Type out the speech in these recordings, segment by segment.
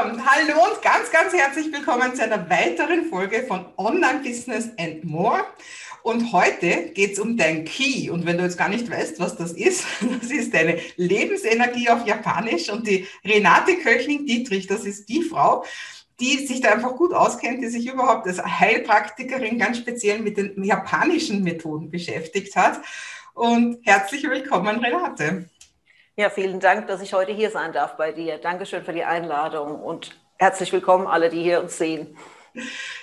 hallo und ganz, ganz herzlich willkommen zu einer weiteren Folge von Online Business and More. Und heute geht es um dein Key. Und wenn du jetzt gar nicht weißt, was das ist, das ist deine Lebensenergie auf Japanisch. Und die Renate Köchling-Dietrich, das ist die Frau, die sich da einfach gut auskennt, die sich überhaupt als Heilpraktikerin ganz speziell mit den japanischen Methoden beschäftigt hat. Und herzlich willkommen, Renate. Ja, vielen Dank, dass ich heute hier sein darf bei dir. Dankeschön für die Einladung und herzlich willkommen alle, die hier uns sehen.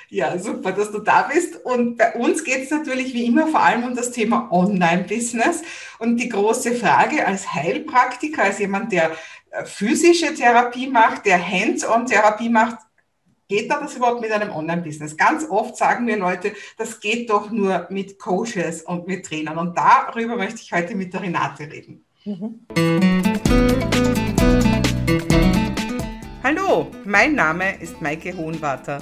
Ja, super, dass du da bist. Und bei uns geht es natürlich wie immer vor allem um das Thema Online-Business. Und die große Frage als Heilpraktiker, als jemand, der äh, physische Therapie macht, der Hands-on-Therapie macht, Geht da das überhaupt mit einem Online-Business? Ganz oft sagen mir Leute, das geht doch nur mit Coaches und mit Trainern. Und darüber möchte ich heute mit der Renate reden. Mhm. Hallo, mein Name ist Maike Hohenwarter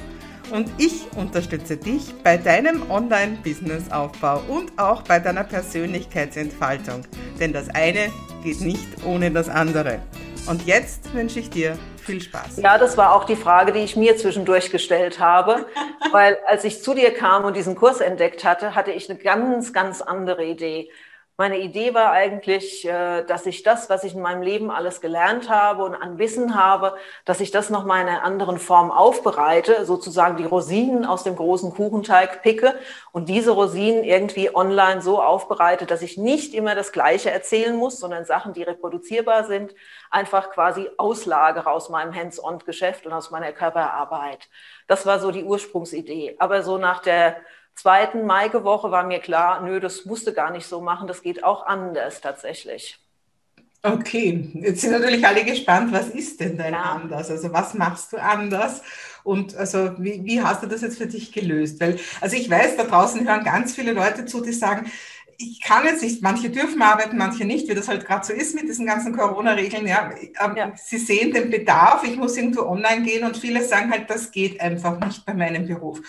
und ich unterstütze dich bei deinem Online-Business-Aufbau und auch bei deiner Persönlichkeitsentfaltung. Denn das eine geht nicht ohne das andere. Und jetzt wünsche ich dir viel Spaß. Ja, das war auch die Frage, die ich mir zwischendurch gestellt habe, weil als ich zu dir kam und diesen Kurs entdeckt hatte, hatte ich eine ganz, ganz andere Idee. Meine Idee war eigentlich, äh, dass ich das, was ich in meinem Leben alles gelernt habe und an Wissen habe, dass ich das noch mal in einer anderen Form aufbereite, sozusagen die Rosinen aus dem großen Kuchenteig picke und diese Rosinen irgendwie online so aufbereite, dass ich nicht immer das Gleiche erzählen muss, sondern Sachen, die reproduzierbar sind, einfach quasi auslagere aus meinem Hands-on-Geschäft und aus meiner Körperarbeit. Das war so die Ursprungsidee. Aber so nach der zweiten Maike-Woche war mir klar, nö, das musste gar nicht so machen, das geht auch anders tatsächlich. Okay, jetzt sind natürlich alle gespannt, was ist denn dein ja. anders? Also was machst du anders? Und also wie, wie hast du das jetzt für dich gelöst? Weil, also ich weiß, da draußen hören ganz viele Leute zu, die sagen, ich kann jetzt nicht, manche dürfen arbeiten, manche nicht, wie das halt gerade so ist mit diesen ganzen Corona-Regeln. Ja. Ja. Sie sehen den Bedarf, ich muss irgendwo online gehen und viele sagen halt, das geht einfach nicht bei meinem Beruf.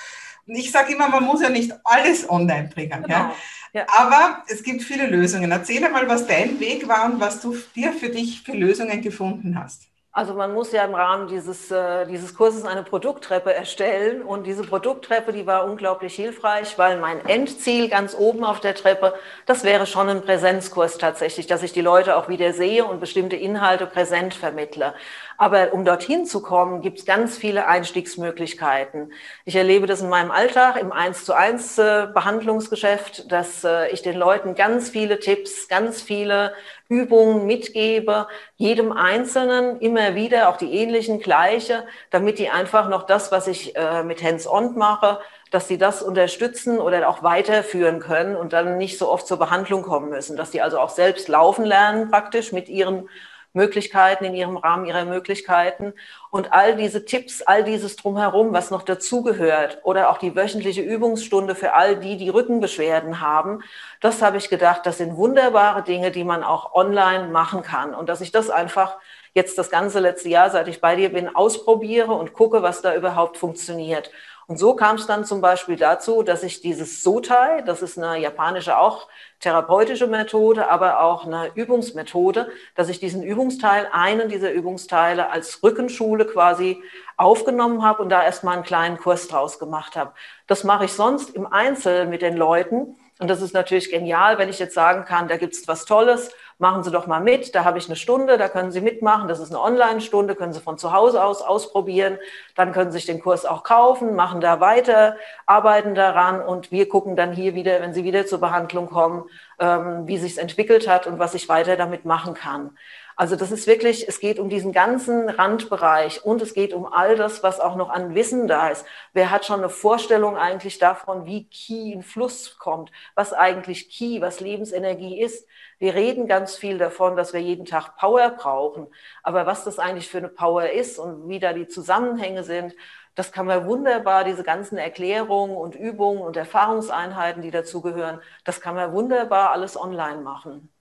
Ich sage immer, man muss ja nicht alles online bringen. Genau. Ja? ja? Aber es gibt viele Lösungen. Erzähl mal, was dein Weg war und was du dir für dich für Lösungen gefunden hast. Also man muss ja im Rahmen dieses, äh, dieses Kurses eine Produkttreppe erstellen und diese Produkttreppe, die war unglaublich hilfreich, weil mein Endziel ganz oben auf der Treppe, das wäre schon ein Präsenzkurs tatsächlich, dass ich die Leute auch wieder sehe und bestimmte Inhalte präsent vermittle. Aber um dorthin zu kommen, gibt es ganz viele Einstiegsmöglichkeiten. Ich erlebe das in meinem Alltag im 1 zu 1 äh, Behandlungsgeschäft, dass äh, ich den Leuten ganz viele Tipps, ganz viele Übungen mitgebe, jedem Einzelnen immer wieder, auch die ähnlichen, gleiche, damit die einfach noch das, was ich äh, mit Hands-on mache, dass sie das unterstützen oder auch weiterführen können und dann nicht so oft zur Behandlung kommen müssen, dass die also auch selbst laufen lernen praktisch mit ihren Möglichkeiten, in ihrem Rahmen ihrer Möglichkeiten. Und all diese Tipps, all dieses drumherum, was noch dazugehört, oder auch die wöchentliche Übungsstunde für all die, die Rückenbeschwerden haben, das habe ich gedacht, das sind wunderbare Dinge, die man auch online machen kann. Und dass ich das einfach jetzt das ganze letzte Jahr, seit ich bei dir bin, ausprobiere und gucke, was da überhaupt funktioniert. Und so kam es dann zum Beispiel dazu, dass ich dieses Sotai, das ist eine japanische auch therapeutische Methode, aber auch eine Übungsmethode, dass ich diesen Übungsteil, einen dieser Übungsteile als Rückenschule quasi aufgenommen habe und da erstmal einen kleinen Kurs draus gemacht habe. Das mache ich sonst im Einzel mit den Leuten. Und das ist natürlich genial, wenn ich jetzt sagen kann, da gibt es was Tolles machen Sie doch mal mit, da habe ich eine Stunde, da können Sie mitmachen, das ist eine Online-Stunde, können Sie von zu Hause aus ausprobieren, dann können Sie sich den Kurs auch kaufen, machen da weiter, arbeiten daran und wir gucken dann hier wieder, wenn Sie wieder zur Behandlung kommen, ähm, wie sich es entwickelt hat und was ich weiter damit machen kann. Also das ist wirklich, es geht um diesen ganzen Randbereich und es geht um all das, was auch noch an Wissen da ist. Wer hat schon eine Vorstellung eigentlich davon, wie Ki in Fluss kommt, was eigentlich Ki, was Lebensenergie ist? Wir reden ganz viel davon, dass wir jeden Tag Power brauchen. Aber was das eigentlich für eine Power ist und wie da die Zusammenhänge sind, das kann man wunderbar, diese ganzen Erklärungen und Übungen und Erfahrungseinheiten, die dazugehören, das kann man wunderbar alles online machen.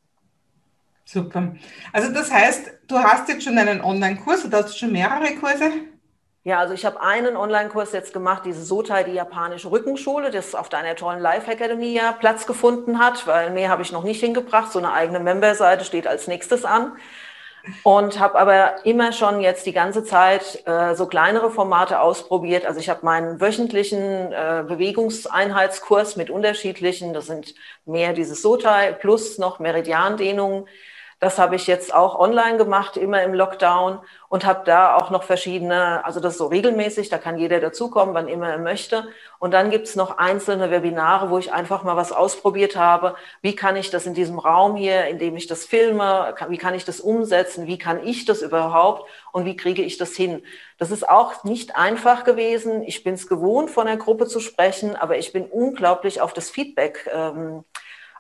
Super. Also das heißt, du hast jetzt schon einen Online-Kurs oder hast du schon mehrere Kurse? Ja, also ich habe einen Online-Kurs jetzt gemacht, diese Sotai, die japanische Rückenschule, das auf deiner tollen Life Academy ja Platz gefunden hat, weil mehr habe ich noch nicht hingebracht. So eine eigene Member-Seite steht als nächstes an. und habe aber immer schon jetzt die ganze Zeit äh, so kleinere Formate ausprobiert. Also ich habe meinen wöchentlichen äh, Bewegungseinheitskurs mit unterschiedlichen, das sind mehr dieses Sotai plus noch Meridiandehnungen. Das habe ich jetzt auch online gemacht, immer im Lockdown und habe da auch noch verschiedene, also das so regelmäßig, da kann jeder dazukommen, wann immer er möchte. Und dann gibt es noch einzelne Webinare, wo ich einfach mal was ausprobiert habe. Wie kann ich das in diesem Raum hier, in dem ich das filme, wie kann ich das umsetzen, wie kann ich das überhaupt und wie kriege ich das hin? Das ist auch nicht einfach gewesen. Ich bin es gewohnt, von der Gruppe zu sprechen, aber ich bin unglaublich auf das Feedback ähm,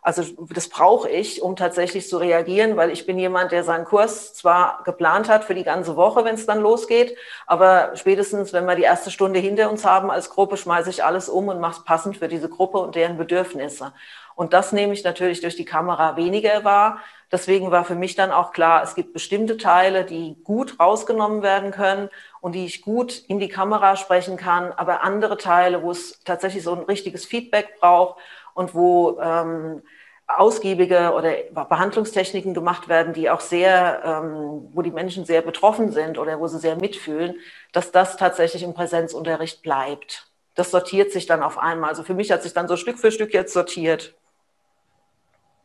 also das brauche ich, um tatsächlich zu reagieren, weil ich bin jemand, der seinen Kurs zwar geplant hat für die ganze Woche, wenn es dann losgeht, aber spätestens, wenn wir die erste Stunde hinter uns haben als Gruppe, schmeiße ich alles um und mache es passend für diese Gruppe und deren Bedürfnisse. Und das nehme ich natürlich durch die Kamera weniger wahr. Deswegen war für mich dann auch klar, es gibt bestimmte Teile, die gut rausgenommen werden können und die ich gut in die Kamera sprechen kann, aber andere Teile, wo es tatsächlich so ein richtiges Feedback braucht und wo ähm, ausgiebige oder Behandlungstechniken gemacht werden, die auch sehr, ähm, wo die Menschen sehr betroffen sind oder wo sie sehr mitfühlen, dass das tatsächlich im Präsenzunterricht bleibt. Das sortiert sich dann auf einmal. Also für mich hat sich dann so Stück für Stück jetzt sortiert.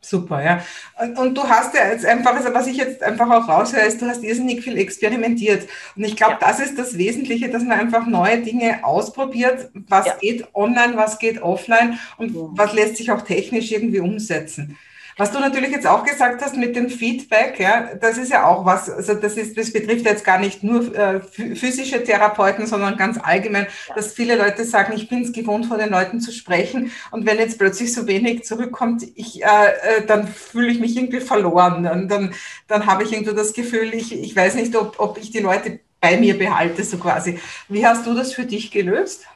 Super, ja. Und, und, du hast ja jetzt einfach, also was ich jetzt einfach auch raushöre, ist, du hast irrsinnig viel experimentiert. Und ich glaube, ja. das ist das Wesentliche, dass man einfach neue Dinge ausprobiert. Was ja. geht online, was geht offline und was lässt sich auch technisch irgendwie umsetzen. Was du natürlich jetzt auch gesagt hast mit dem Feedback, ja, das ist ja auch was, also das ist, das betrifft jetzt gar nicht nur äh, physische Therapeuten, sondern ganz allgemein, dass viele Leute sagen, ich bin es gewohnt, vor den Leuten zu sprechen und wenn jetzt plötzlich so wenig zurückkommt, ich, äh, äh, dann fühle ich mich irgendwie verloren. Dann, dann, dann habe ich irgendwie das Gefühl, ich, ich weiß nicht, ob, ob ich die Leute bei mir behalte, so quasi. Wie hast du das für dich gelöst?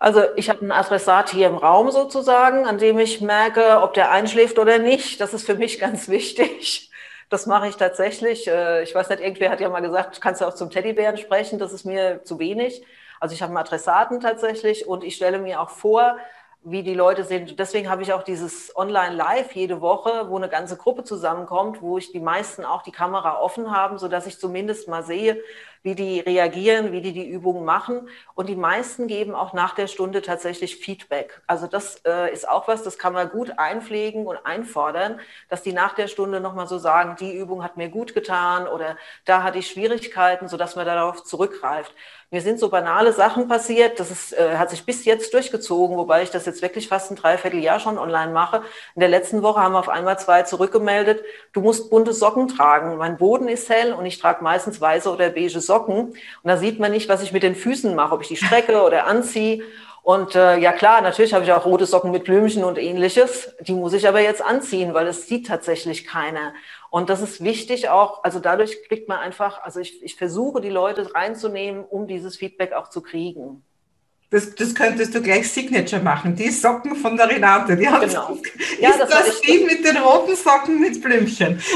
Also ich habe ein Adressat hier im Raum sozusagen, an dem ich merke, ob der einschläft oder nicht. Das ist für mich ganz wichtig. Das mache ich tatsächlich. Äh, ich weiß nicht, irgendwer hat ja mal gesagt, kannst du auch zum Teddybären sprechen, das ist mir zu wenig. Also ich habe einen Adressaten tatsächlich und ich stelle mir auch vor, wie die Leute sind. Deswegen habe ich auch dieses Online-Live jede Woche, wo eine ganze Gruppe zusammenkommt, wo ich die meisten auch die Kamera offen haben, so dass ich zumindest mal sehe, wie die reagieren, wie die die Übungen machen. Und die meisten geben auch nach der Stunde tatsächlich Feedback. Also das äh, ist auch was, das kann man gut einpflegen und einfordern, dass die nach der Stunde nochmal so sagen, die Übung hat mir gut getan oder da hatte ich Schwierigkeiten, sodass man darauf zurückgreift. Mir sind so banale Sachen passiert, das ist, äh, hat sich bis jetzt durchgezogen, wobei ich das jetzt wirklich fast ein Dreivierteljahr schon online mache. In der letzten Woche haben auf einmal zwei zurückgemeldet, du musst bunte Socken tragen. Mein Boden ist hell und ich trage meistens weiße oder beige Socken. Und da sieht man nicht, was ich mit den Füßen mache, ob ich die strecke oder anziehe. Und äh, ja klar, natürlich habe ich auch rote Socken mit Blümchen und ähnliches. Die muss ich aber jetzt anziehen, weil es sieht tatsächlich keiner. Und das ist wichtig auch, also dadurch kriegt man einfach, also ich, ich versuche die Leute reinzunehmen, um dieses Feedback auch zu kriegen. Das, das könntest du gleich Signature machen. Die Socken von der Renate. Die hat genau. Ja, das, das die mit den roten Socken mit Blümchen.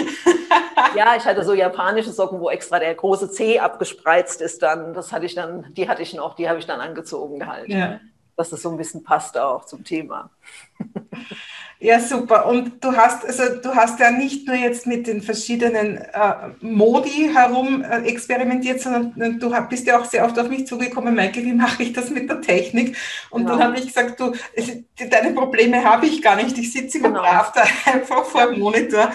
Ja, ich hatte so japanische Socken, wo extra der große C abgespreizt ist. Dann, das hatte ich dann, die hatte ich noch, die habe ich dann angezogen gehalten. Ja. Dass das so ein bisschen passt auch zum Thema. Ja, super. Und du hast, also du hast ja nicht nur jetzt mit den verschiedenen äh, Modi herum äh, experimentiert, sondern du bist ja auch sehr oft auf mich zugekommen, Michael, wie mache ich das mit der Technik? Und genau. dann habe ich gesagt, du, deine Probleme habe ich gar nicht. Ich sitze immer genau. brav da einfach vor dem Monitor.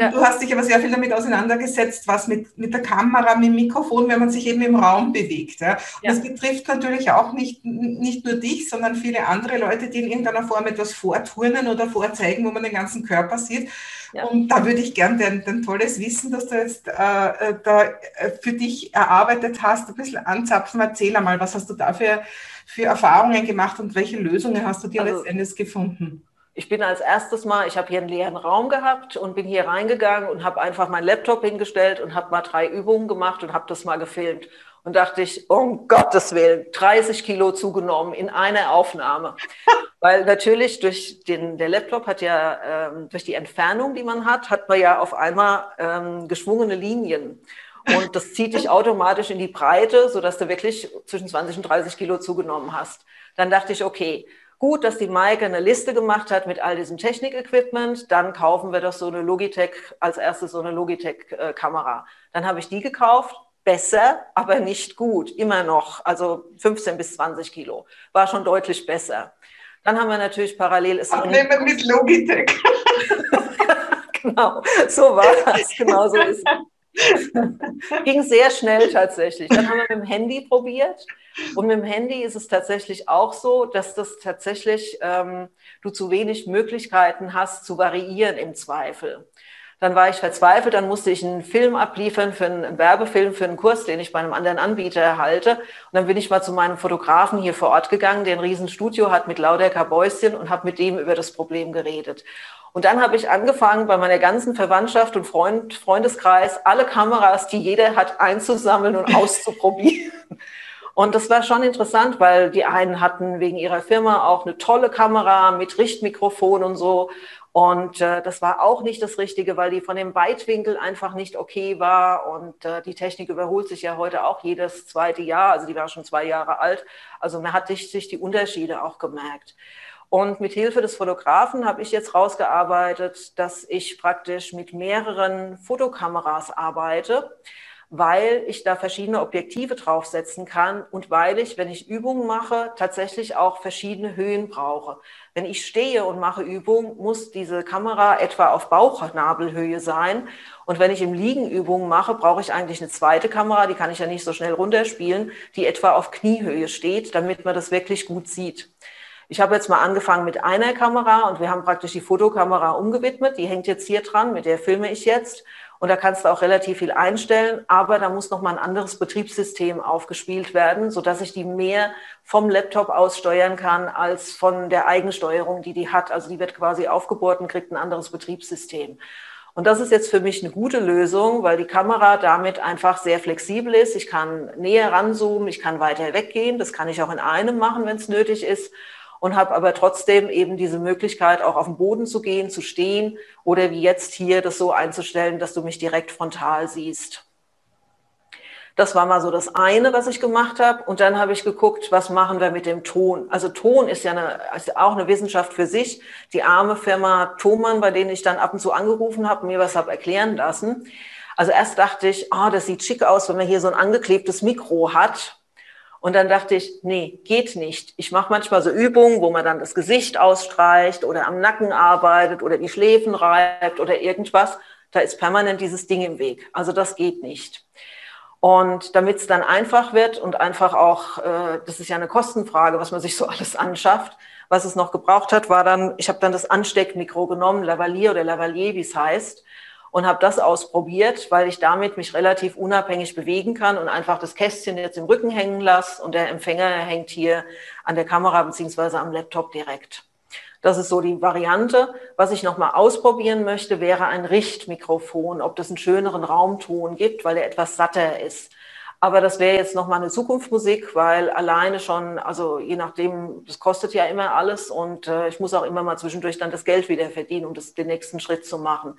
Ja. Du hast dich aber sehr viel damit auseinandergesetzt, was mit, mit der Kamera, mit dem Mikrofon, wenn man sich eben im Raum bewegt. Ja. ja. Das betrifft natürlich auch nicht, nicht nur dich, sondern viele andere Leute, die in irgendeiner Form etwas vorturnen oder vorzeigen, wo man den ganzen Körper sieht. Ja. Und da würde ich gern dein, dein, tolles Wissen, das du jetzt äh, äh da äh, für dich erarbeitet hast, ein bisschen anzapfen. Erzähl einmal, was hast du da für, für Erfahrungen gemacht und welche Lösungen hast du dir also, letztendlich gefunden? Ich bin als erstes mal, ich habe hier einen leeren Raum gehabt und bin hier reingegangen und habe einfach meinen Laptop hingestellt und habe mal drei Übungen gemacht und habe das mal gefilmt. Und dachte ich, um Gottes Willen, 30 Kilo zugenommen in einer Aufnahme. Weil natürlich durch den, der Laptop hat ja, ähm, durch die Entfernung, die man hat, hat man ja auf einmal ähm, geschwungene Linien. Und das zieht dich automatisch in die Breite, sodass du wirklich zwischen 20 und 30 Kilo zugenommen hast. Dann dachte ich, okay, Gut, dass die Maike eine Liste gemacht hat mit all diesem Technik-Equipment. Dann kaufen wir doch so eine Logitech, als erstes so eine Logitech-Kamera. Dann habe ich die gekauft. Besser, aber nicht gut. Immer noch. Also 15 bis 20 Kilo. War schon deutlich besser. Dann haben wir natürlich parallel. Es Abnehmen mit Logitech. genau, so war das. Genau so ist es. Ging sehr schnell tatsächlich. Dann haben wir mit dem Handy probiert. Und mit dem Handy ist es tatsächlich auch so, dass das tatsächlich ähm, du zu wenig Möglichkeiten hast zu variieren im Zweifel. Dann war ich verzweifelt, dann musste ich einen Film abliefern für einen Werbefilm, für einen Kurs, den ich bei einem anderen Anbieter erhalte. Und dann bin ich mal zu meinem Fotografen hier vor Ort gegangen, der ein Riesenstudio hat mit lauter Kabäuschen und habe mit dem über das Problem geredet. Und dann habe ich angefangen, bei meiner ganzen Verwandtschaft und Freund, Freundeskreis alle Kameras, die jeder hat, einzusammeln und auszuprobieren. Und das war schon interessant, weil die einen hatten wegen ihrer Firma auch eine tolle Kamera mit Richtmikrofon und so. Und äh, das war auch nicht das Richtige, weil die von dem Weitwinkel einfach nicht okay war. Und äh, die Technik überholt sich ja heute auch jedes zweite Jahr. Also die war schon zwei Jahre alt. Also man hat sich, die Unterschiede auch gemerkt. Und mit Hilfe des Fotografen habe ich jetzt rausgearbeitet, dass ich praktisch mit mehreren Fotokameras arbeite weil ich da verschiedene Objektive draufsetzen kann und weil ich, wenn ich Übungen mache, tatsächlich auch verschiedene Höhen brauche. Wenn ich stehe und mache Übungen, muss diese Kamera etwa auf Bauchnabelhöhe sein. Und wenn ich im Liegen Übungen mache, brauche ich eigentlich eine zweite Kamera, die kann ich ja nicht so schnell runterspielen, die etwa auf Kniehöhe steht, damit man das wirklich gut sieht. Ich habe jetzt mal angefangen mit einer Kamera und wir haben praktisch die Fotokamera umgewidmet. Die hängt jetzt hier dran, mit der filme ich jetzt. Und da kannst du auch relativ viel einstellen, aber da muss noch mal ein anderes Betriebssystem aufgespielt werden, so dass ich die mehr vom Laptop aus steuern kann als von der Eigensteuerung, die die hat. Also die wird quasi aufgebohrt und kriegt ein anderes Betriebssystem. Und das ist jetzt für mich eine gute Lösung, weil die Kamera damit einfach sehr flexibel ist. Ich kann näher ranzoomen, ich kann weiter weggehen. Das kann ich auch in einem machen, wenn es nötig ist und habe aber trotzdem eben diese Möglichkeit, auch auf den Boden zu gehen, zu stehen oder wie jetzt hier das so einzustellen, dass du mich direkt frontal siehst. Das war mal so das eine, was ich gemacht habe. Und dann habe ich geguckt, was machen wir mit dem Ton. Also Ton ist ja eine, ist auch eine Wissenschaft für sich. Die arme Firma Thomann, bei denen ich dann ab und zu angerufen habe, mir was habe erklären lassen. Also erst dachte ich, oh, das sieht schick aus, wenn man hier so ein angeklebtes Mikro hat. Und dann dachte ich, nee, geht nicht. Ich mache manchmal so Übungen, wo man dann das Gesicht ausstreicht oder am Nacken arbeitet oder die Schläfen reibt oder irgendwas. Da ist permanent dieses Ding im Weg. Also das geht nicht. Und damit es dann einfach wird und einfach auch, äh, das ist ja eine Kostenfrage, was man sich so alles anschafft, was es noch gebraucht hat, war dann, ich habe dann das Ansteckmikro genommen, Lavalier oder Lavalier, wie es heißt, und habe das ausprobiert, weil ich damit mich relativ unabhängig bewegen kann und einfach das Kästchen jetzt im Rücken hängen lasse und der Empfänger hängt hier an der Kamera beziehungsweise am Laptop direkt. Das ist so die Variante. Was ich nochmal ausprobieren möchte, wäre ein Richtmikrofon, ob das einen schöneren Raumton gibt, weil er etwas satter ist. Aber das wäre jetzt nochmal eine Zukunftsmusik, weil alleine schon, also je nachdem, das kostet ja immer alles und äh, ich muss auch immer mal zwischendurch dann das Geld wieder verdienen, um das, den nächsten Schritt zu machen.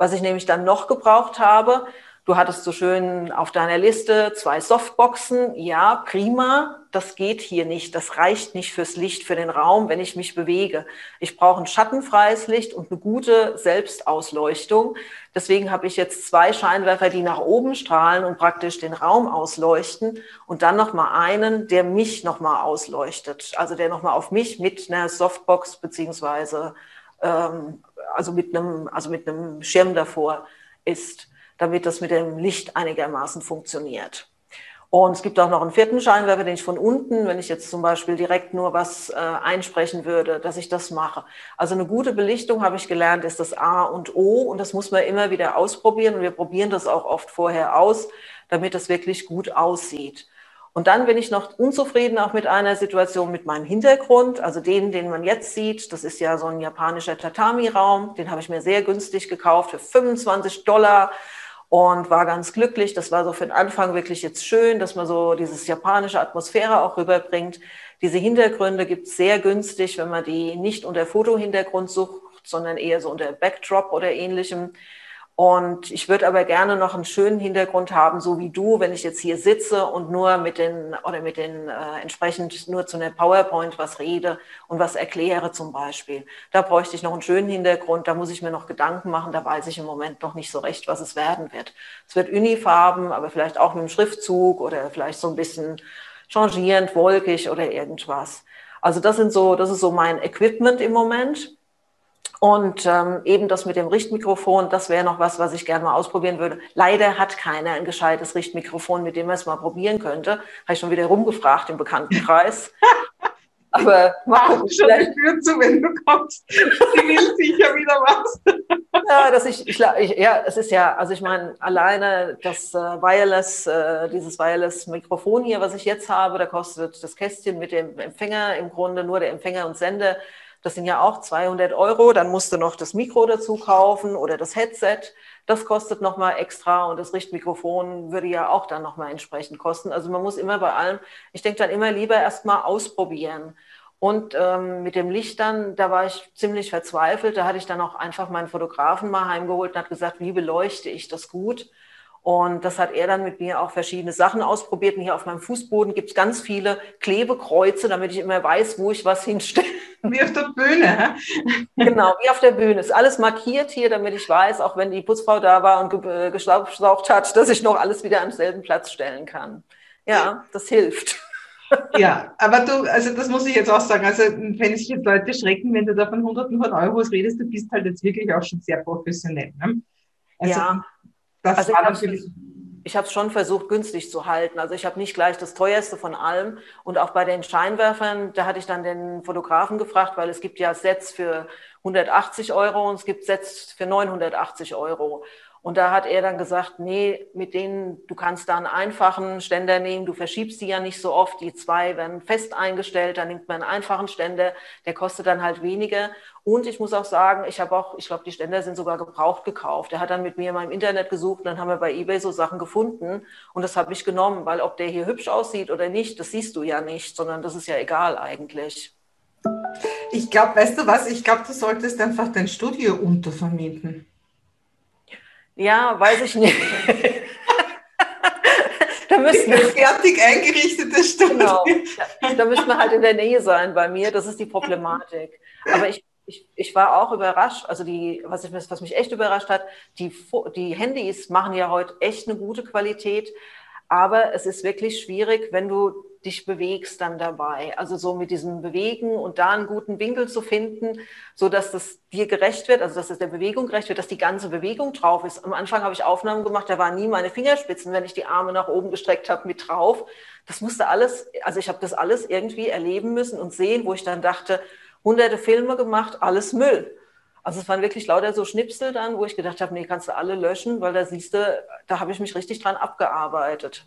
Was ich nämlich dann noch gebraucht habe, du hattest so schön auf deiner Liste zwei Softboxen. Ja, prima. Das geht hier nicht. Das reicht nicht fürs Licht, für den Raum, wenn ich mich bewege. Ich brauche ein schattenfreies Licht und eine gute Selbstausleuchtung. Deswegen habe ich jetzt zwei Scheinwerfer, die nach oben strahlen und praktisch den Raum ausleuchten und dann noch mal einen, der mich noch mal ausleuchtet. Also der noch mal auf mich mit einer Softbox beziehungsweise ähm, also mit einem, also mit einem Schirm davor ist, damit das mit dem Licht einigermaßen funktioniert. Und es gibt auch noch einen vierten Scheinwerfer, den ich von unten, wenn ich jetzt zum Beispiel direkt nur was äh, einsprechen würde, dass ich das mache. Also eine gute Belichtung, habe ich gelernt, ist das A und O und das muss man immer wieder ausprobieren und wir probieren das auch oft vorher aus, damit es wirklich gut aussieht. Und dann bin ich noch unzufrieden auch mit einer Situation mit meinem Hintergrund, also den, den man jetzt sieht. Das ist ja so ein japanischer Tatami-Raum. Den habe ich mir sehr günstig gekauft für 25 Dollar und war ganz glücklich. Das war so für den Anfang wirklich jetzt schön, dass man so dieses japanische Atmosphäre auch rüberbringt. Diese Hintergründe gibt es sehr günstig, wenn man die nicht unter Fotohintergrund sucht, sondern eher so unter Backdrop oder ähnlichem. Und ich würde aber gerne noch einen schönen Hintergrund haben, so wie du, wenn ich jetzt hier sitze und nur mit den oder mit den äh, entsprechend nur zu einer PowerPoint was rede und was erkläre zum Beispiel. Da bräuchte ich noch einen schönen Hintergrund, da muss ich mir noch Gedanken machen, da weiß ich im Moment noch nicht so recht, was es werden wird. Es wird Unifarben, aber vielleicht auch mit einem Schriftzug oder vielleicht so ein bisschen changierend, wolkig oder irgendwas. Also das sind so, das ist so mein Equipment im Moment. Und ähm, eben das mit dem Richtmikrofon, das wäre noch was, was ich gerne mal ausprobieren würde. Leider hat keiner ein gescheites Richtmikrofon, mit dem man es mal probieren könnte. Habe ich schon wieder rumgefragt im Bekanntenkreis. Aber gucken, schon die Tür zu, wenn du kommst. Sie will sicher wieder was. ja, dass ich, ich, ich, ja, es ist ja, also ich meine, alleine das äh, Wireless, äh, dieses Wireless-Mikrofon hier, was ich jetzt habe, da kostet das Kästchen mit dem Empfänger im Grunde nur der Empfänger und Sender das sind ja auch 200 Euro. Dann musst du noch das Mikro dazu kaufen oder das Headset. Das kostet nochmal extra und das Richtmikrofon würde ja auch dann nochmal entsprechend kosten. Also man muss immer bei allem, ich denke dann immer lieber erstmal ausprobieren. Und ähm, mit dem Licht dann, da war ich ziemlich verzweifelt. Da hatte ich dann auch einfach meinen Fotografen mal heimgeholt und hat gesagt, wie beleuchte ich das gut? Und das hat er dann mit mir auch verschiedene Sachen ausprobiert. Und hier auf meinem Fußboden gibt es ganz viele Klebekreuze, damit ich immer weiß, wo ich was hinstelle. Wie auf der Bühne. genau, wie auf der Bühne. Ist alles markiert hier, damit ich weiß, auch wenn die Putzfrau da war und äh, geschlaucht hat, dass ich noch alles wieder am selben Platz stellen kann. Ja, das hilft. ja, aber du, also das muss ich jetzt auch sagen, also wenn sich jetzt Leute schrecken, wenn du da von Hunderten von Euros redest, du bist halt jetzt wirklich auch schon sehr professionell. Ne? Also, ja. Das also war natürlich. Ich habe es schon versucht, günstig zu halten. Also ich habe nicht gleich das teuerste von allem. Und auch bei den Scheinwerfern, da hatte ich dann den Fotografen gefragt, weil es gibt ja Sets für 180 Euro und es gibt Sets für 980 Euro. Und da hat er dann gesagt, nee, mit denen, du kannst da einen einfachen Ständer nehmen, du verschiebst die ja nicht so oft, die zwei werden fest eingestellt, dann nimmt man einen einfachen Ständer, der kostet dann halt weniger. Und ich muss auch sagen, ich habe auch, ich glaube, die Ständer sind sogar gebraucht gekauft. Er hat dann mit mir mal im Internet gesucht, dann haben wir bei eBay so Sachen gefunden und das habe ich genommen, weil ob der hier hübsch aussieht oder nicht, das siehst du ja nicht, sondern das ist ja egal eigentlich. Ich glaube, weißt du was, ich glaube, du solltest einfach dein Studio untervermieten. Ja, weiß ich nicht. da müssen wir fertig eingerichtete Studio. Genau. Da, da müsste man halt in der Nähe sein bei mir. Das ist die Problematik. Aber ich, ich, ich war auch überrascht. Also die, was, ich, was mich echt überrascht hat, die, die Handys machen ja heute echt eine gute Qualität. Aber es ist wirklich schwierig, wenn du dich bewegst dann dabei. Also so mit diesem Bewegen und da einen guten Winkel zu finden, so dass das dir gerecht wird, also dass es der Bewegung gerecht wird, dass die ganze Bewegung drauf ist. Am Anfang habe ich Aufnahmen gemacht, da waren nie meine Fingerspitzen, wenn ich die Arme nach oben gestreckt habe, mit drauf. Das musste alles, also ich habe das alles irgendwie erleben müssen und sehen, wo ich dann dachte, hunderte Filme gemacht, alles Müll. Also es waren wirklich lauter so Schnipsel dann, wo ich gedacht habe, nee, kannst du alle löschen, weil da siehst du, da habe ich mich richtig dran abgearbeitet.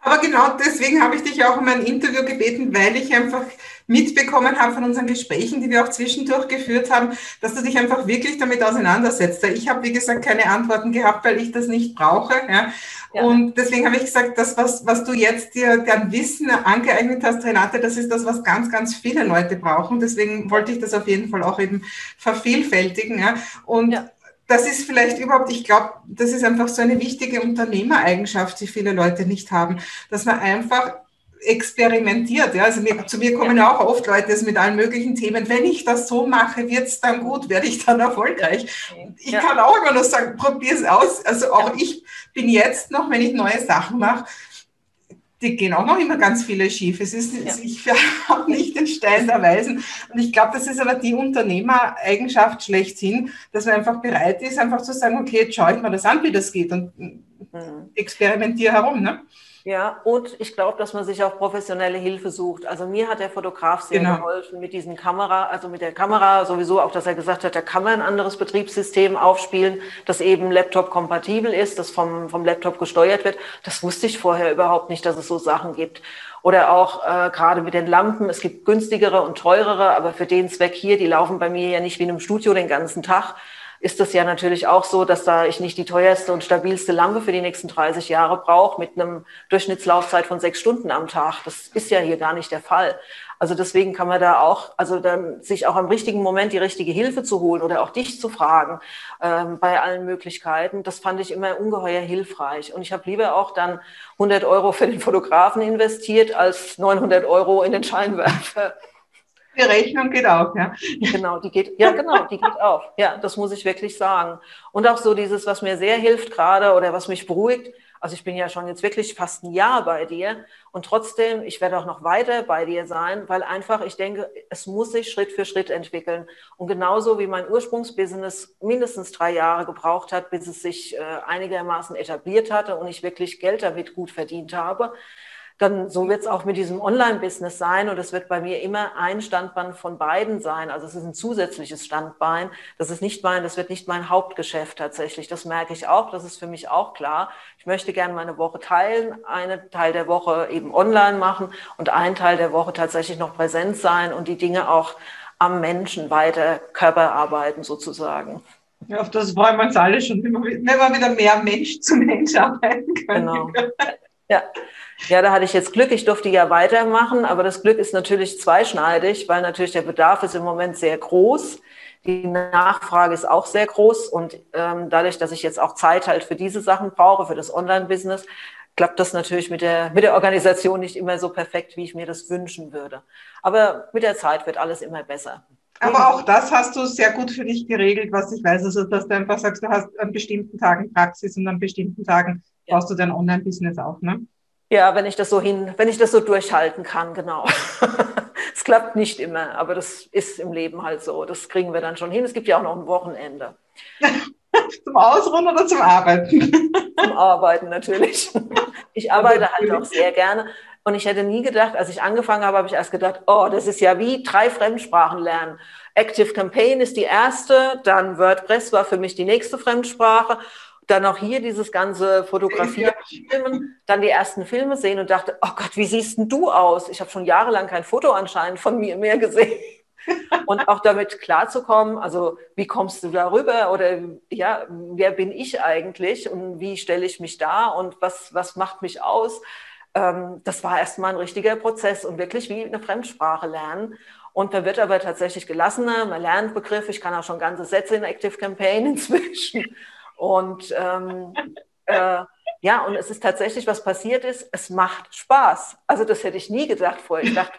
Aber genau deswegen habe ich dich auch um ein Interview gebeten, weil ich einfach mitbekommen habe von unseren Gesprächen, die wir auch zwischendurch geführt haben, dass du dich einfach wirklich damit auseinandersetzt. Ich habe, wie gesagt, keine Antworten gehabt, weil ich das nicht brauche. Ja. Ja. Und deswegen habe ich gesagt, das, was, was du jetzt dir dein Wissen angeeignet hast, Renate, das ist das, was ganz, ganz viele Leute brauchen. Deswegen wollte ich das auf jeden Fall auch eben vervielfältigen. Ja. Und ja das ist vielleicht überhaupt, ich glaube, das ist einfach so eine wichtige Unternehmereigenschaft, die viele Leute nicht haben, dass man einfach experimentiert. Ja? Also mir, zu mir kommen ja auch oft Leute mit allen möglichen Themen. Wenn ich das so mache, wird es dann gut, werde ich dann erfolgreich. Ich ja. kann auch immer nur sagen, probier es aus. Also auch ja. ich bin jetzt noch, wenn ich neue Sachen mache, die gehen auch noch immer ganz viele schief. Es ist, ja. ich habe nicht den Stein der Weisen. Und ich glaube, das ist aber die Unternehmereigenschaft schlechthin, dass man einfach bereit ist, einfach zu sagen, okay, jetzt schaue ich mal das an, wie das geht und mhm. experimentiere herum. Ne? Ja, und ich glaube, dass man sich auch professionelle Hilfe sucht. Also mir hat der Fotograf sehr genau. geholfen mit diesen Kamera, also mit der Kamera sowieso auch, dass er gesagt hat, da kann man ein anderes Betriebssystem aufspielen, das eben Laptop-kompatibel ist, das vom, vom Laptop gesteuert wird. Das wusste ich vorher überhaupt nicht, dass es so Sachen gibt. Oder auch äh, gerade mit den Lampen, es gibt günstigere und teurere, aber für den Zweck hier, die laufen bei mir ja nicht wie in einem Studio den ganzen Tag ist das ja natürlich auch so, dass da ich nicht die teuerste und stabilste Lampe für die nächsten 30 Jahre brauche mit einem Durchschnittslaufzeit von sechs Stunden am Tag. Das ist ja hier gar nicht der Fall. Also deswegen kann man da auch, also dann sich auch am richtigen Moment die richtige Hilfe zu holen oder auch dich zu fragen ähm, bei allen Möglichkeiten, das fand ich immer ungeheuer hilfreich. Und ich habe lieber auch dann 100 Euro für den Fotografen investiert als 900 Euro in den Scheinwerfer. Die Rechnung geht auf, ja. Genau, die geht, ja, genau, die geht auf. Ja, das muss ich wirklich sagen. Und auch so dieses, was mir sehr hilft gerade oder was mich beruhigt. Also ich bin ja schon jetzt wirklich fast ein Jahr bei dir und trotzdem, ich werde auch noch weiter bei dir sein, weil einfach, ich denke, es muss sich Schritt für Schritt entwickeln. Und genauso wie mein Ursprungsbusiness mindestens drei Jahre gebraucht hat, bis es sich äh, einigermaßen etabliert hatte und ich wirklich Geld damit gut verdient habe, dann so wird es auch mit diesem Online-Business sein und es wird bei mir immer ein Standbein von beiden sein. Also es ist ein zusätzliches Standbein. Das ist nicht mein, das wird nicht mein Hauptgeschäft tatsächlich. Das merke ich auch. Das ist für mich auch klar. Ich möchte gerne meine Woche teilen, einen Teil der Woche eben online machen und einen Teil der Woche tatsächlich noch präsent sein und die Dinge auch am Menschen weiter Körper arbeiten sozusagen. Ja, auf das freuen wir uns alle schon, wenn wir wieder mehr Mensch zu Mensch arbeiten können. Genau. Ja. Ja, da hatte ich jetzt Glück. Ich durfte ja weitermachen, aber das Glück ist natürlich zweischneidig, weil natürlich der Bedarf ist im Moment sehr groß. Die Nachfrage ist auch sehr groß und ähm, dadurch, dass ich jetzt auch Zeit halt für diese Sachen brauche, für das Online-Business, klappt das natürlich mit der, mit der Organisation nicht immer so perfekt, wie ich mir das wünschen würde. Aber mit der Zeit wird alles immer besser. Aber auch das hast du sehr gut für dich geregelt, was ich weiß. Also, dass du einfach sagst, du hast an bestimmten Tagen Praxis und an bestimmten Tagen brauchst du dein Online-Business auch, ne? Ja, wenn ich das so hin, wenn ich das so durchhalten kann, genau. es klappt nicht immer, aber das ist im Leben halt so. Das kriegen wir dann schon hin. Es gibt ja auch noch ein Wochenende. zum Ausruhen oder zum Arbeiten? zum Arbeiten natürlich. Ich arbeite halt auch sehr gerne. Und ich hätte nie gedacht, als ich angefangen habe, habe ich erst gedacht, oh, das ist ja wie drei Fremdsprachen lernen. Active Campaign ist die erste, dann WordPress war für mich die nächste Fremdsprache dann auch hier dieses ganze Fotografieren, Filmen, dann die ersten Filme sehen und dachte, oh Gott, wie siehst denn du aus? Ich habe schon jahrelang kein Foto anscheinend von mir mehr gesehen. und auch damit klarzukommen, also wie kommst du darüber oder ja, wer bin ich eigentlich und wie stelle ich mich dar und was, was macht mich aus? Ähm, das war erstmal ein richtiger Prozess und wirklich wie eine Fremdsprache lernen. Und man wird aber tatsächlich gelassener, man lernt Begriffe, ich kann auch schon ganze Sätze in Active Campaign inzwischen. Und ähm, äh, ja, und es ist tatsächlich, was passiert ist, es macht Spaß. Also das hätte ich nie gedacht vorher. Ich dachte,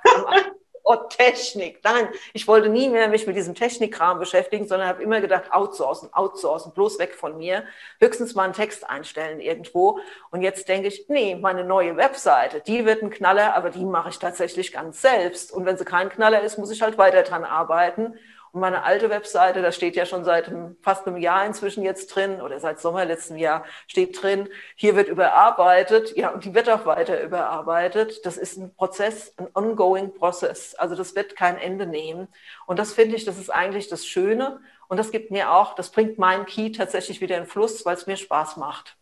oh, Technik. Nein, ich wollte nie mehr mich mit diesem Technikkram beschäftigen, sondern habe immer gedacht, outsourcen, outsourcen, bloß weg von mir. Höchstens mal einen Text einstellen irgendwo. Und jetzt denke ich, nee, meine neue Webseite, die wird ein Knaller, aber die mache ich tatsächlich ganz selbst. Und wenn sie kein Knaller ist, muss ich halt weiter dran arbeiten. Und meine alte Webseite, da steht ja schon seit fast einem Jahr inzwischen jetzt drin oder seit Sommer letzten Jahr steht drin, hier wird überarbeitet. Ja, und die wird auch weiter überarbeitet. Das ist ein Prozess, ein ongoing Prozess. Also das wird kein Ende nehmen. Und das finde ich, das ist eigentlich das Schöne. Und das gibt mir auch, das bringt meinen Key tatsächlich wieder in Fluss, weil es mir Spaß macht.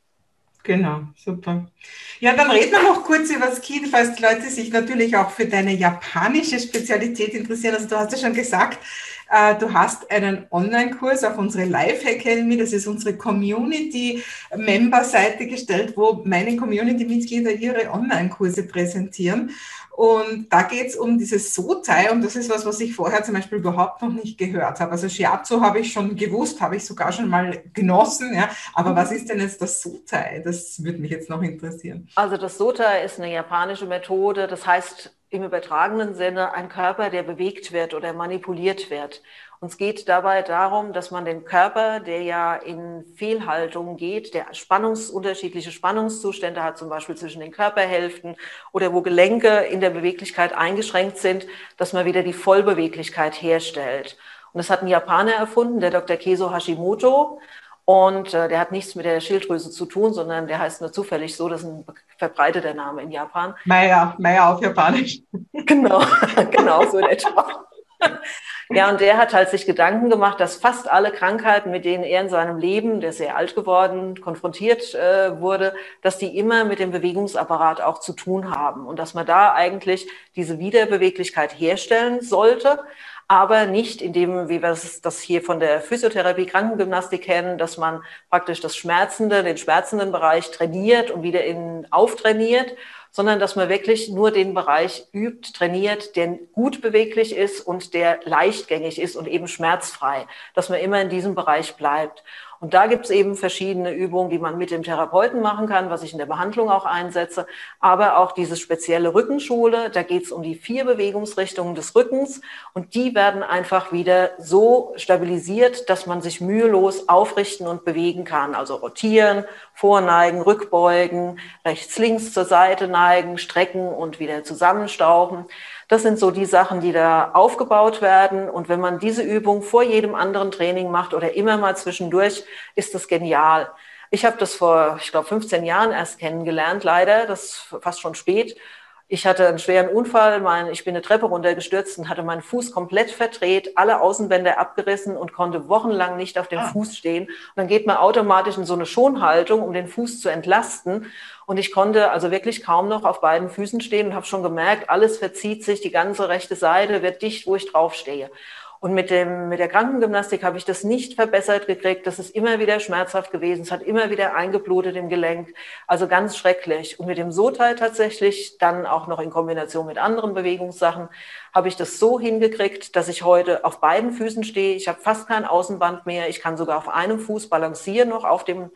Genau, super. Ja, dann reden wir noch kurz über das Key, falls die Leute sich natürlich auch für deine japanische Spezialität interessieren. Also du hast ja schon gesagt, du hast einen Online-Kurs auf unsere Live Academy, das ist unsere Community-Member-Seite gestellt, wo meine Community-Mitglieder ihre Online-Kurse präsentieren. Und da geht es um dieses Sotai und das ist was, was ich vorher zum Beispiel überhaupt noch nicht gehört habe. Also Shiatsu habe ich schon gewusst, habe ich sogar schon mal genossen, ja. Aber was ist denn jetzt das Sotai? Das würde mich jetzt noch interessieren. Also das Sotai ist eine japanische Methode, das heißt im übertragenen Sinne ein Körper, der bewegt wird oder manipuliert wird. Uns geht dabei darum, dass man den Körper, der ja in Fehlhaltung geht, der Spannungs, unterschiedliche Spannungszustände hat, zum Beispiel zwischen den Körperhälften oder wo Gelenke in der Beweglichkeit eingeschränkt sind, dass man wieder die Vollbeweglichkeit herstellt. Und das hat ein Japaner erfunden, der Dr. Keso Hashimoto. Und äh, der hat nichts mit der Schilddrüse zu tun, sondern der heißt nur zufällig so, das ist ein verbreiteter Name in Japan. Meier, Meier auf Japanisch. Genau, genau so in etwa. Ja, und der hat halt sich Gedanken gemacht, dass fast alle Krankheiten, mit denen er in seinem Leben, der ist sehr alt geworden, konfrontiert äh, wurde, dass die immer mit dem Bewegungsapparat auch zu tun haben und dass man da eigentlich diese Wiederbeweglichkeit herstellen sollte. Aber nicht in dem, wie wir das hier von der Physiotherapie, Krankengymnastik kennen, dass man praktisch das Schmerzende, den schmerzenden Bereich trainiert und wieder in, auftrainiert, sondern dass man wirklich nur den Bereich übt, trainiert, der gut beweglich ist und der leichtgängig ist und eben schmerzfrei, dass man immer in diesem Bereich bleibt. Und da gibt es eben verschiedene Übungen, die man mit dem Therapeuten machen kann, was ich in der Behandlung auch einsetze. Aber auch diese spezielle Rückenschule, da geht es um die vier Bewegungsrichtungen des Rückens und die werden einfach wieder so stabilisiert, dass man sich mühelos aufrichten und bewegen kann. Also rotieren, vorneigen, rückbeugen, rechts, links zur Seite neigen, strecken und wieder zusammenstauchen. Das sind so die Sachen, die da aufgebaut werden. Und wenn man diese Übung vor jedem anderen Training macht oder immer mal zwischendurch, ist das genial. Ich habe das vor, ich glaube, 15 Jahren erst kennengelernt, leider. Das ist fast schon spät. Ich hatte einen schweren Unfall, mein, ich bin eine Treppe runtergestürzt und hatte meinen Fuß komplett verdreht, alle Außenbänder abgerissen und konnte wochenlang nicht auf dem ah. Fuß stehen. Und dann geht man automatisch in so eine Schonhaltung, um den Fuß zu entlasten. Und ich konnte also wirklich kaum noch auf beiden Füßen stehen und habe schon gemerkt, alles verzieht sich, die ganze rechte Seite wird dicht, wo ich draufstehe. Und mit, dem, mit der Krankengymnastik habe ich das nicht verbessert gekriegt. Das ist immer wieder schmerzhaft gewesen. Es hat immer wieder eingeblutet im Gelenk. Also ganz schrecklich. Und mit dem Soteil tatsächlich, dann auch noch in Kombination mit anderen Bewegungssachen, habe ich das so hingekriegt, dass ich heute auf beiden Füßen stehe. Ich habe fast kein Außenband mehr. Ich kann sogar auf einem Fuß balancieren noch auf dem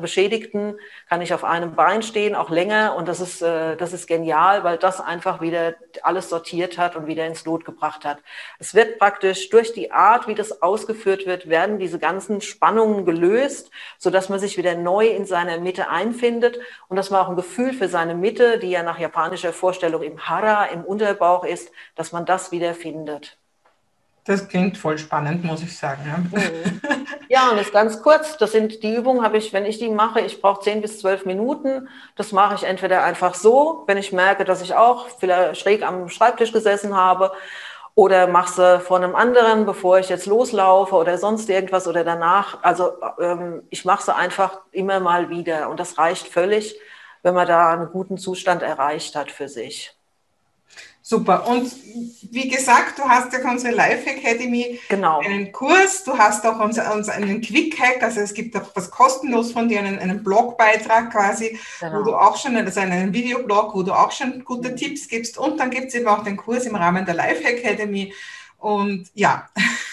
Beschädigten kann ich auf einem Bein stehen, auch länger. Und das ist, äh, das ist genial, weil das einfach wieder alles sortiert hat und wieder ins Lot gebracht hat. Es wird praktisch durch die Art, wie das ausgeführt wird, werden diese ganzen Spannungen gelöst, so dass man sich wieder neu in seiner Mitte einfindet und dass man auch ein Gefühl für seine Mitte, die ja nach japanischer Vorstellung im Hara, im Unterbauch ist, dass man das wieder findet. Das klingt voll spannend, muss ich sagen. Ja, mhm. ja und das ist ganz kurz. Das sind die Übungen, habe ich, wenn ich die mache, ich brauche 10 bis 12 Minuten. Das mache ich entweder einfach so, wenn ich merke, dass ich auch vielleicht schräg am Schreibtisch gesessen habe, oder mache sie vor einem anderen, bevor ich jetzt loslaufe oder sonst irgendwas oder danach. Also ähm, ich mache sie einfach immer mal wieder und das reicht völlig, wenn man da einen guten Zustand erreicht hat für sich. Super. Und wie gesagt, du hast ja unsere Life Academy genau. einen Kurs, du hast auch uns, uns einen Quick Hack, also es gibt auch was kostenlos von dir, einen, einen Blogbeitrag quasi, genau. wo du auch schon, also einen Videoblog, wo du auch schon gute mhm. Tipps gibst. Und dann gibt es eben auch den Kurs im Rahmen der Life Academy. Und ja,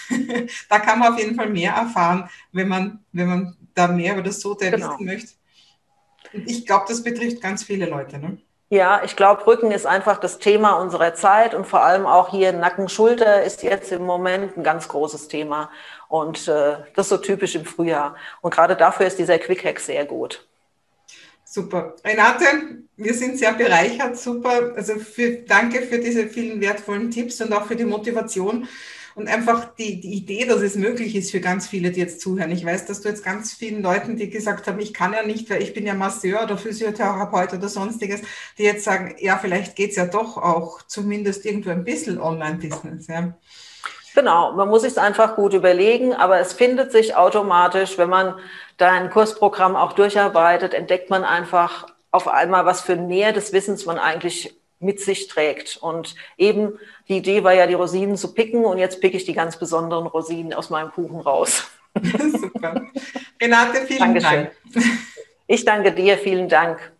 da kann man auf jeden Fall mehr erfahren, wenn man, wenn man da mehr über das Sote genau. wissen möchte. Und ich glaube, das betrifft ganz viele Leute. Ne? Ja, ich glaube, Rücken ist einfach das Thema unserer Zeit und vor allem auch hier Nacken, Schulter ist jetzt im Moment ein ganz großes Thema und äh, das ist so typisch im Frühjahr. Und gerade dafür ist dieser Quick Hack sehr gut. Super. Renate, wir sind sehr bereichert. Super. Also für, danke für diese vielen wertvollen Tipps und auch für die Motivation und einfach die, die Idee, dass es möglich ist für ganz viele, die jetzt zuhören. Ich weiß, dass du jetzt ganz vielen Leuten, die gesagt haben, ich kann ja nicht, weil ich bin ja Masseur oder Physiotherapeut oder sonstiges, die jetzt sagen, ja, vielleicht geht es ja doch auch zumindest irgendwo ein bisschen Online-Business. Ja. Genau, man muss sich einfach gut überlegen, aber es findet sich automatisch, wenn man da ein Kursprogramm auch durcharbeitet, entdeckt man einfach auf einmal, was für Nähe des Wissens man eigentlich mit sich trägt. Und eben die Idee war ja, die Rosinen zu picken und jetzt picke ich die ganz besonderen Rosinen aus meinem Kuchen raus. Super. Renate, vielen Dankeschön. Dank. Ich danke dir, vielen Dank.